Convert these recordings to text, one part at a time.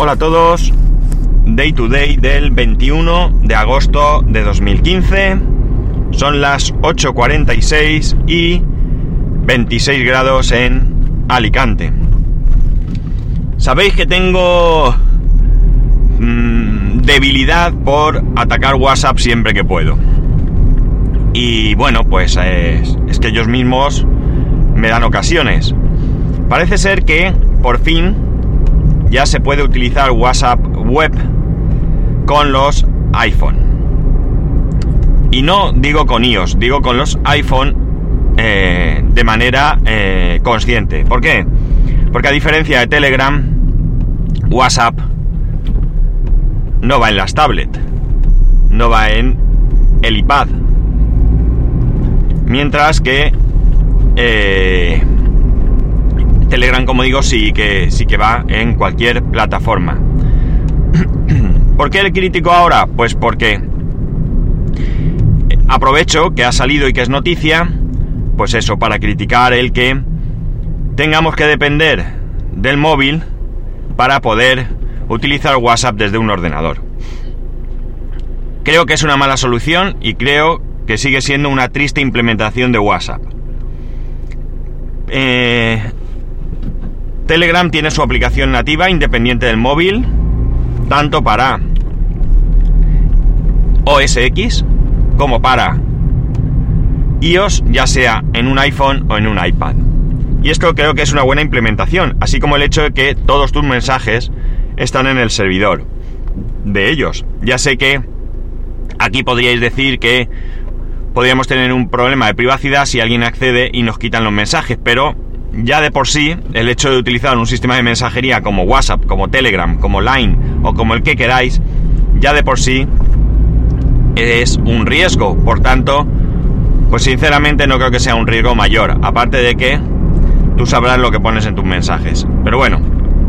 Hola a todos, Day to Day del 21 de agosto de 2015. Son las 8.46 y 26 grados en Alicante. Sabéis que tengo mmm, debilidad por atacar WhatsApp siempre que puedo. Y bueno, pues es, es que ellos mismos me dan ocasiones. Parece ser que por fin ya se puede utilizar WhatsApp web con los iPhone. Y no digo con iOS, digo con los iPhone eh, de manera eh, consciente. ¿Por qué? Porque a diferencia de Telegram, WhatsApp no va en las tablets, no va en el iPad. Mientras que eh, Telegram, como digo, sí que, sí que va en cualquier plataforma. ¿Por qué el crítico ahora? Pues porque aprovecho que ha salido y que es noticia, pues eso, para criticar el que tengamos que depender del móvil para poder utilizar WhatsApp desde un ordenador. Creo que es una mala solución y creo que sigue siendo una triste implementación de WhatsApp. Eh, Telegram tiene su aplicación nativa independiente del móvil, tanto para OS X como para iOS, ya sea en un iPhone o en un iPad. Y esto creo que es una buena implementación, así como el hecho de que todos tus mensajes están en el servidor de ellos. Ya sé que aquí podríais decir que podríamos tener un problema de privacidad si alguien accede y nos quitan los mensajes, pero ya de por sí, el hecho de utilizar un sistema de mensajería como WhatsApp, como Telegram, como Line o como el que queráis, ya de por sí es un riesgo. Por tanto, pues sinceramente no creo que sea un riesgo mayor. Aparte de que tú sabrás lo que pones en tus mensajes. Pero bueno,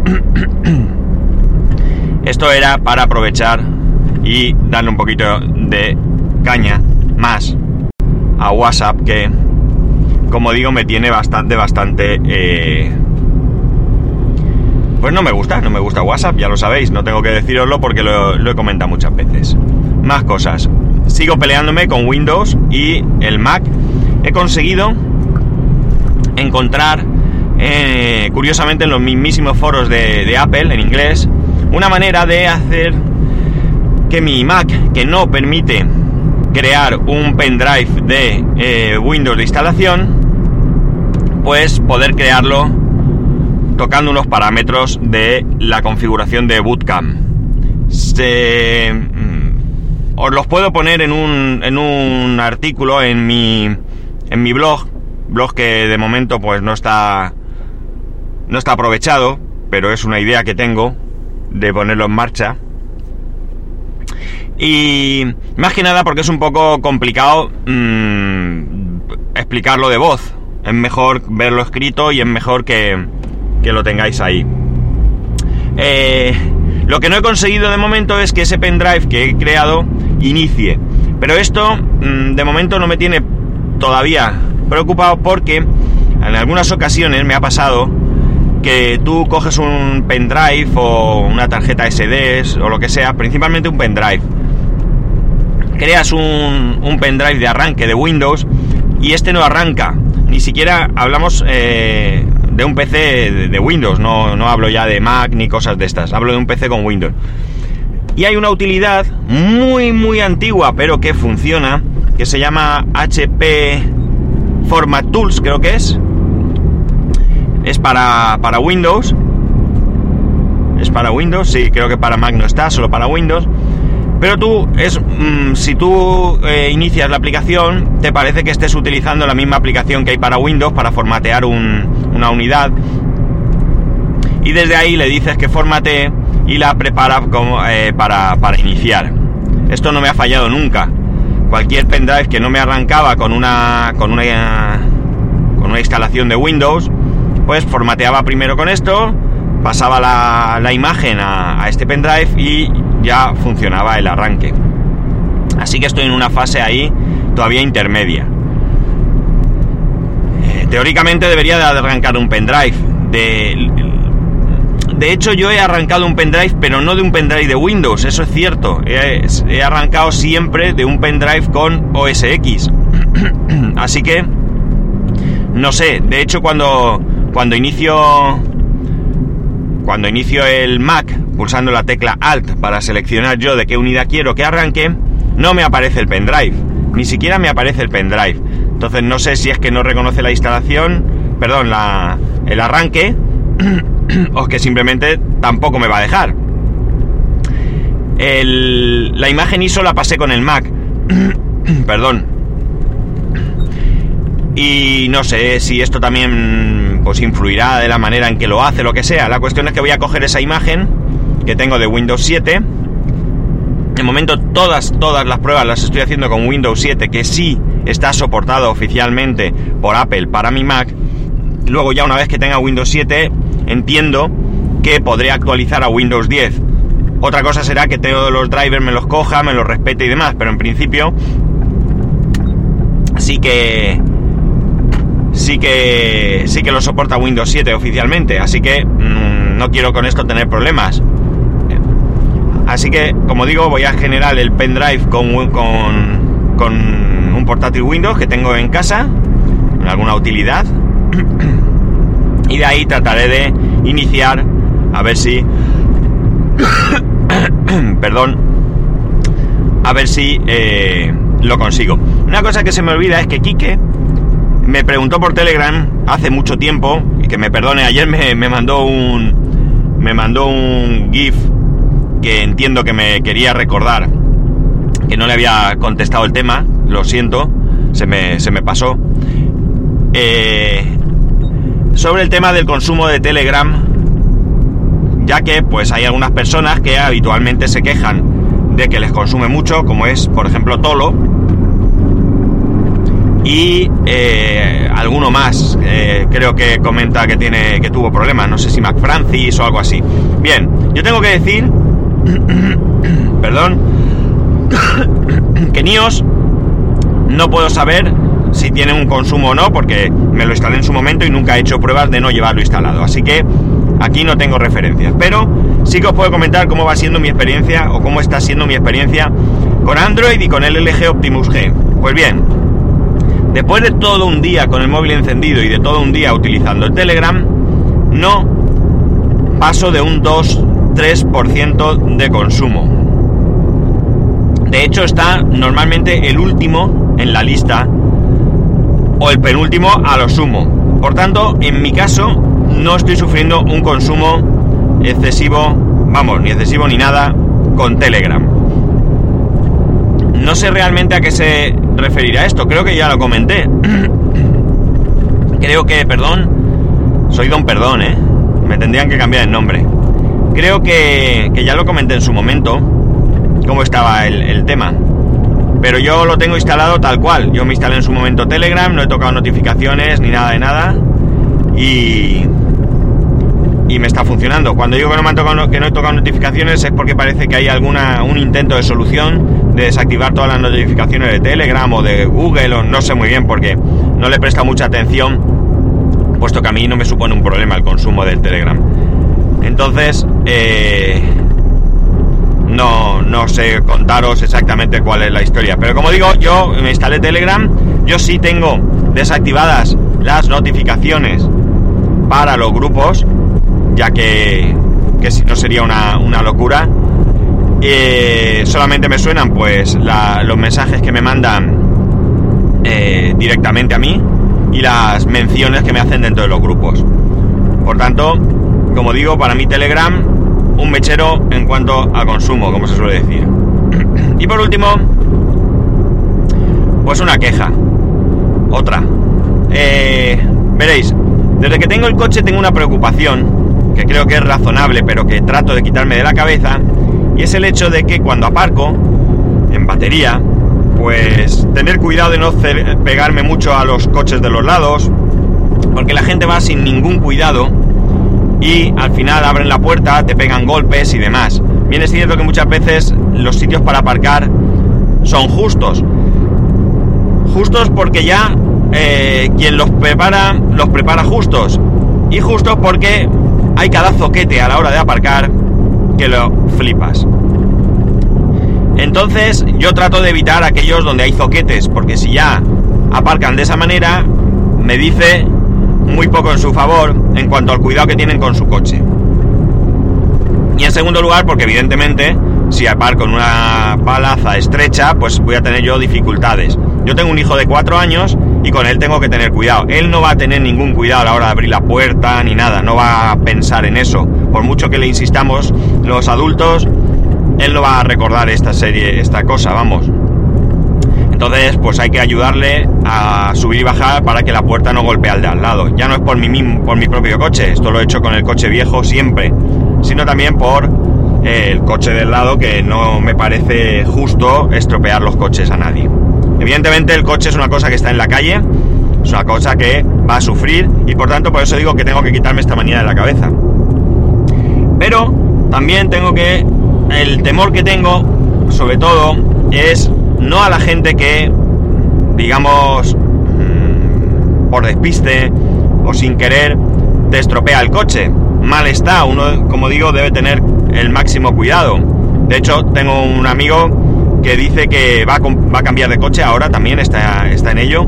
esto era para aprovechar y darle un poquito de caña más a WhatsApp que como digo, me tiene bastante, bastante... Eh, pues no me gusta, no me gusta WhatsApp, ya lo sabéis, no tengo que deciroslo porque lo, he comentado muchas veces. Más cosas. Sigo peleándome con Windows y el Mac. He conseguido encontrar, eh, curiosamente en los mismísimos foros de, Apple en inglés, una manera de hacer que mi Mac, que no permite crear un pendrive de eh, Windows de instalación, pues poder crearlo tocando unos parámetros de la configuración de Bootcamp. Mm, os los puedo poner en un, en un artículo en mi, en mi blog, blog que de momento pues no está, no está aprovechado, pero es una idea que tengo de ponerlo en marcha. Y más que nada porque es un poco complicado mm, explicarlo de voz es mejor verlo escrito y es mejor que, lo tengáis ahí. Eh, lo que no he conseguido de momento es que ese pendrive que he creado inicie. Pero esto mm, de momento no me tiene todavía preocupado porque en algunas ocasiones me ha pasado que tú coges un pendrive o una tarjeta SD o lo que sea, principalmente un pendrive. Creas un, un pendrive de arranque de Windows y este no arranca ni siquiera hablamos eh, de un PC de, Windows, no, hablo ya de Mac ni cosas de estas, hablo de un PC con Windows. Y hay una utilidad muy muy antigua, pero que funciona, que se llama HP Format Tools, creo que es. Es para, para Windows. Es para Windows, sí, creo que para Mac no está, solo para Windows. Pero tú, es, mm, si tú eh, inicias la aplicación, te parece que estés utilizando la misma aplicación que hay para Windows para formatear una unidad. Y desde ahí le dices que formate y la prepara como, eh, para, para iniciar. Esto no me ha fallado nunca. Cualquier pendrive que no me arrancaba con una, con una, con una instalación de Windows, pues formateaba primero con esto, pasaba la, la imagen a, a este pendrive y ya funcionaba el arranque. Así que estoy en una fase ahí todavía intermedia. Eh, teóricamente debería de arrancar un pendrive de, de hecho yo he arrancado un pendrive, pero no de un pendrive de Windows, eso es cierto. He, he arrancado siempre de un pendrive con OS X. Así que, no sé, de hecho cuando, cuando inicio... Cuando inicio el Mac, pulsando la tecla Alt para seleccionar yo de qué unidad quiero que arranque, no me aparece el pendrive. Ni siquiera me aparece el pendrive. Entonces no sé si es que no reconoce la instalación, perdón, la, el arranque, o que simplemente tampoco me va a dejar. La imagen ISO la pasé con el Mac. perdón. Y no sé si esto también pues influirá de la manera en que lo hace, lo que sea. La cuestión es que voy a coger esa imagen que tengo de Windows 7. De momento todas, todas las pruebas las estoy haciendo con Windows 7, que sí está soportado oficialmente por Apple para mi Mac. Luego ya una vez que tenga Windows 7, entiendo que podré actualizar a Windows 10. Otra cosa será que todos los drivers me los coja, me los respete y demás, pero en principio sí que sí que sí que lo soporta Windows 7 oficialmente, así que mmm, no quiero con esto tener problemas. Así que, como digo, voy a generar el pendrive con, con, con un portátil Windows que tengo en casa, en alguna utilidad, y de ahí trataré de iniciar a ver si perdón a ver si eh, lo consigo una cosa que se me olvida es que Quique me preguntó por Telegram hace mucho tiempo y que me perdone ayer me, me mandó un me mandó un gif que entiendo que me quería recordar que no le había contestado el tema lo siento se me, se me pasó. Eh, sobre el tema del consumo de Telegram, ya que pues hay algunas personas que habitualmente se quejan de que les consume mucho, como es por ejemplo Tolo, y eh, alguno más eh, creo que comenta que tiene que tuvo problemas, no sé si McFrancis o algo así. Bien, yo tengo que decir, perdón, que NIOS no puedo saber si tiene un consumo o no, porque me lo instalé en su momento y nunca he hecho pruebas de no llevarlo instalado. Así que aquí no tengo referencias. Pero sí que os puedo comentar cómo va siendo mi experiencia o cómo está siendo mi experiencia con Android y con el LG Optimus G. Pues bien, después de todo un día con el móvil encendido y de todo un día utilizando el Telegram, no paso de un 2-3% de consumo. De hecho está normalmente el último en la lista o el penúltimo a lo sumo. Por tanto, en mi caso, no estoy sufriendo un consumo excesivo, vamos, ni excesivo ni nada, con Telegram. No sé realmente a qué se referirá esto, creo que ya lo comenté. creo que, perdón, soy don perdón, ¿eh? Me tendrían que cambiar el nombre. Creo que, que ya lo comenté en su momento, cómo estaba el, el tema. Pero yo lo tengo instalado tal cual. Yo me instalé en su momento Telegram, no he tocado notificaciones ni nada de nada. Y, y me está funcionando. Cuando digo que no, me han tocado, que no he tocado notificaciones es porque parece que hay alguna un intento de solución de desactivar todas las notificaciones de Telegram o de Google o no sé muy bien porque no le presta mucha atención, puesto que a mí no me supone un problema el consumo del Telegram. Entonces, eh, no, no sé contaros exactamente cuál es la historia. Pero como digo, yo me instalé Telegram, yo sí tengo desactivadas las notificaciones para los grupos, ya que, que si no sería una, una locura. Eh, solamente me suenan pues los mensajes que me mandan eh, directamente a mí y las menciones que me hacen dentro de los grupos. Por tanto, como digo, para mí Telegram un mechero en cuanto a consumo, como se suele decir. Y por último, pues una queja. Otra. Eh, veréis, desde que tengo el coche tengo una preocupación, que creo que es razonable, pero que trato de quitarme de la cabeza, y es el hecho de que cuando aparco, en batería, pues tener cuidado de no pegarme mucho a los coches de los lados, porque la gente va sin ningún cuidado y al final abren la puerta, te pegan golpes y demás. Bien es cierto que muchas veces los sitios para aparcar son justos. Justos porque ya eh, quien los prepara, los prepara justos. Y justos porque hay cada zoquete a la hora de aparcar que lo flipas. Entonces yo trato de evitar aquellos donde hay zoquetes, porque si ya aparcan de esa manera, me dice muy poco en su favor en cuanto al cuidado que tienen con su coche. Y en segundo lugar, porque evidentemente si aparco en una palaza estrecha, pues voy a tener yo dificultades. Yo tengo un hijo de cuatro años y con él tengo que tener cuidado. Él no va a tener ningún cuidado a la hora de abrir la puerta ni nada, no va a pensar en eso. Por mucho que le insistamos los adultos, él no va a recordar esta serie, esta cosa, vamos. Entonces, pues hay que ayudarle a subir y bajar para que la puerta no golpee al de al lado. Ya no es por mi, por mi propio coche, esto lo he hecho con el coche viejo siempre, sino también por eh, el coche del lado que no me parece justo estropear los coches a nadie. Evidentemente el coche es una cosa que está en la calle, es una cosa que va a sufrir y por tanto por eso digo que tengo que quitarme esta manía de la cabeza. Pero también tengo que... El temor que tengo, sobre todo, es no a la gente que, digamos, mm, por despiste o sin querer, te estropea el coche. Mal está, uno, como digo, debe tener el máximo cuidado. De hecho, tengo un amigo que dice que va a, cambiar de coche ahora, también está, está en ello.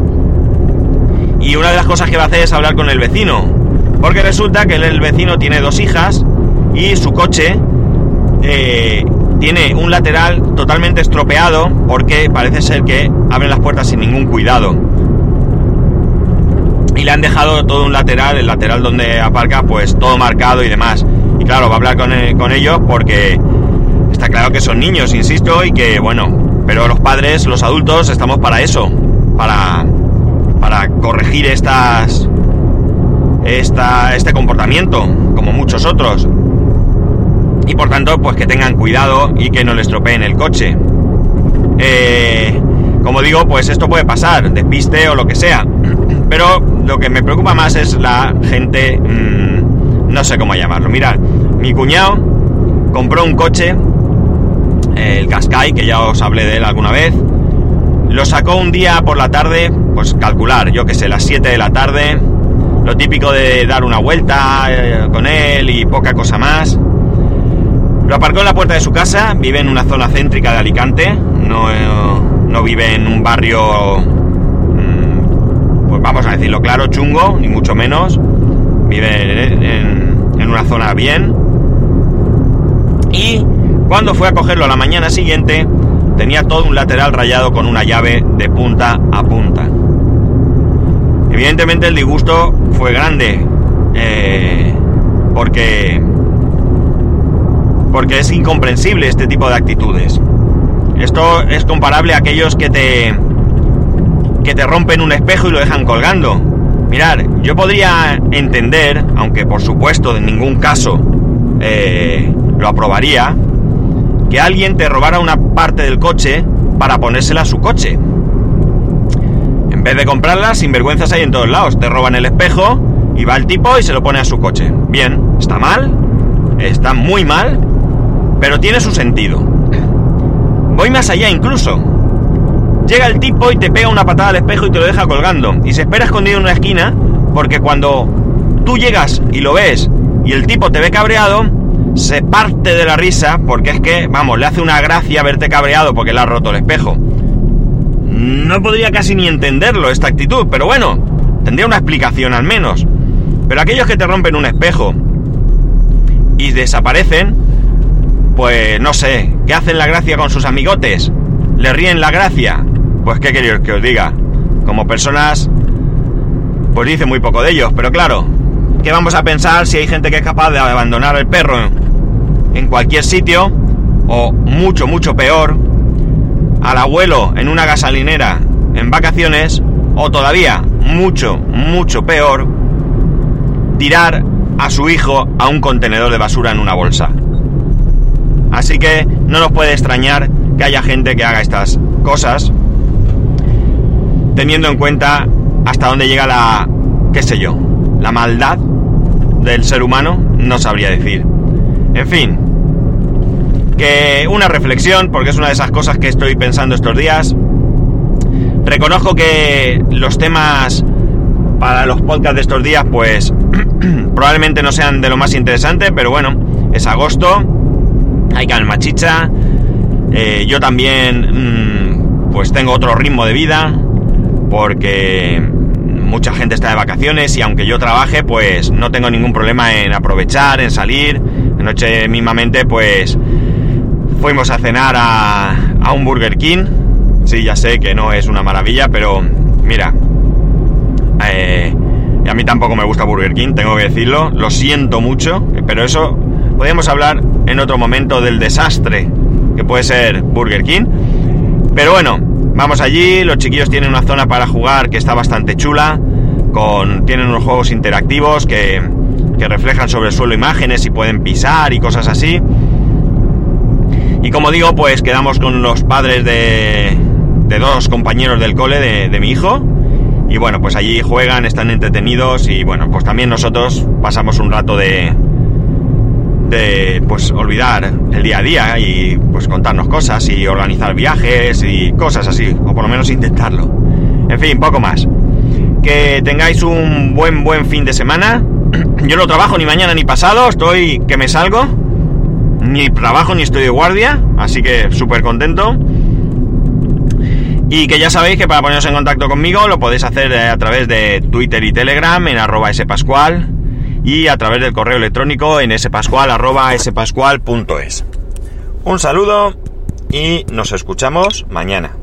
Y una de las cosas que va a hacer es hablar con el vecino. Porque resulta que el vecino tiene dos hijas y su coche eh, tiene un lateral totalmente estropeado porque parece ser que abren las puertas sin ningún cuidado. Y le han dejado todo un lateral, el lateral donde aparca, pues todo marcado y demás. Y claro, va a hablar con, eh, con ellos porque está claro que son niños, insisto, y que bueno, pero los padres, los adultos, estamos para eso, para, para corregir estas, esta, este comportamiento, como muchos otros y por tanto pues que tengan cuidado y que no les estropeen el coche. Eh, como digo, pues esto puede pasar, despiste o lo que sea. Pero lo que me preocupa más es la gente, mm, no sé cómo llamarlo. Mirad, mi cuñado compró un coche, el Qashqai, que ya os hablé de él alguna vez. Lo sacó un día por la tarde, pues calcular, yo que sé, las 7 de la tarde. Lo típico de dar una vuelta eh, con él y poca cosa más. Lo aparcó en la puerta de su casa, vive en una zona céntrica de Alicante, no, vive en un barrio, mm, pues vamos a decirlo claro, chungo, ni mucho menos. Vive en, en una zona bien. Y cuando fue a cogerlo a la mañana siguiente, tenía todo un lateral rayado con una llave de punta a punta. Evidentemente el disgusto fue grande, eh, porque porque es incomprensible este tipo de actitudes. Esto es comparable a aquellos que te que te rompen un espejo y lo dejan colgando. Mirar, yo podría entender, aunque por supuesto en ningún caso eh, lo aprobaría, que alguien te robara una parte del coche para ponérsela a su coche. En vez de comprarla, sinvergüenzas hay en todos lados. Te roban el espejo y va el tipo y se lo pone a su coche. Bien, ¿está mal? Está muy mal, pero tiene su sentido. Voy más allá incluso. Llega el tipo y te pega una patada al espejo y te lo deja colgando. Y se espera escondido en una esquina porque cuando tú llegas y lo ves y el tipo te ve cabreado, se parte de la risa porque es que, vamos, le hace una gracia verte cabreado porque le ha roto el espejo. No podría casi ni entenderlo esta actitud, pero bueno, tendría una explicación al menos. Pero aquellos que te rompen un espejo y desaparecen, pues no sé, ¿qué hacen la gracia con sus amigotes? ¿Le ríen la gracia? Pues qué queréis que os diga. Como personas, pues dice muy poco de ellos, pero claro, ¿qué vamos a pensar si hay gente que es capaz de abandonar el perro en cualquier sitio? O mucho, mucho peor, al abuelo en una gasolinera en vacaciones, o todavía mucho, mucho peor, tirar a su hijo a un contenedor de basura en una bolsa. Así que no nos puede extrañar que haya gente que haga estas cosas, teniendo en cuenta hasta dónde llega la, qué sé yo, la maldad del ser humano, no sabría decir. En fin, que una reflexión, porque es una de esas cosas que estoy pensando estos días. Reconozco que los temas para los podcasts de estos días, pues Probablemente no sean de lo más interesante, pero bueno, es agosto, hay calma chicha. Eh, yo también, mm, pues tengo otro ritmo de vida, porque mucha gente está de vacaciones y aunque yo trabaje, pues no tengo ningún problema en aprovechar, en salir. Anoche mismamente, pues fuimos a cenar a, a un Burger King. Sí, ya sé que no es una maravilla, pero mira, eh, a mí tampoco me gusta Burger King, tengo que decirlo. Lo siento mucho, pero eso podríamos hablar en otro momento del desastre que puede ser Burger King. Pero bueno, Vamos allí, los chiquillos tienen una zona para jugar que está bastante chula, con, tienen unos juegos interactivos que, que reflejan sobre el suelo imágenes y pueden pisar y cosas así. Y como digo, pues quedamos con los padres de, de dos compañeros del cole de, de, mi hijo. Y bueno, pues allí juegan, están entretenidos y bueno, pues también nosotros pasamos un rato de, de pues olvidar el día a día y pues contarnos cosas y organizar viajes y cosas así, o por lo menos intentarlo. En fin, poco más. Que tengáis un buen buen fin de semana. Yo no trabajo ni mañana ni pasado, estoy que me salgo. Ni trabajo ni estoy de guardia, así que súper contento. Y que ya sabéis que para poneros en contacto conmigo lo podéis hacer a través de Twitter y Telegram en arroba spascual y a través del correo electrónico en spascual.es. Un saludo y nos escuchamos mañana.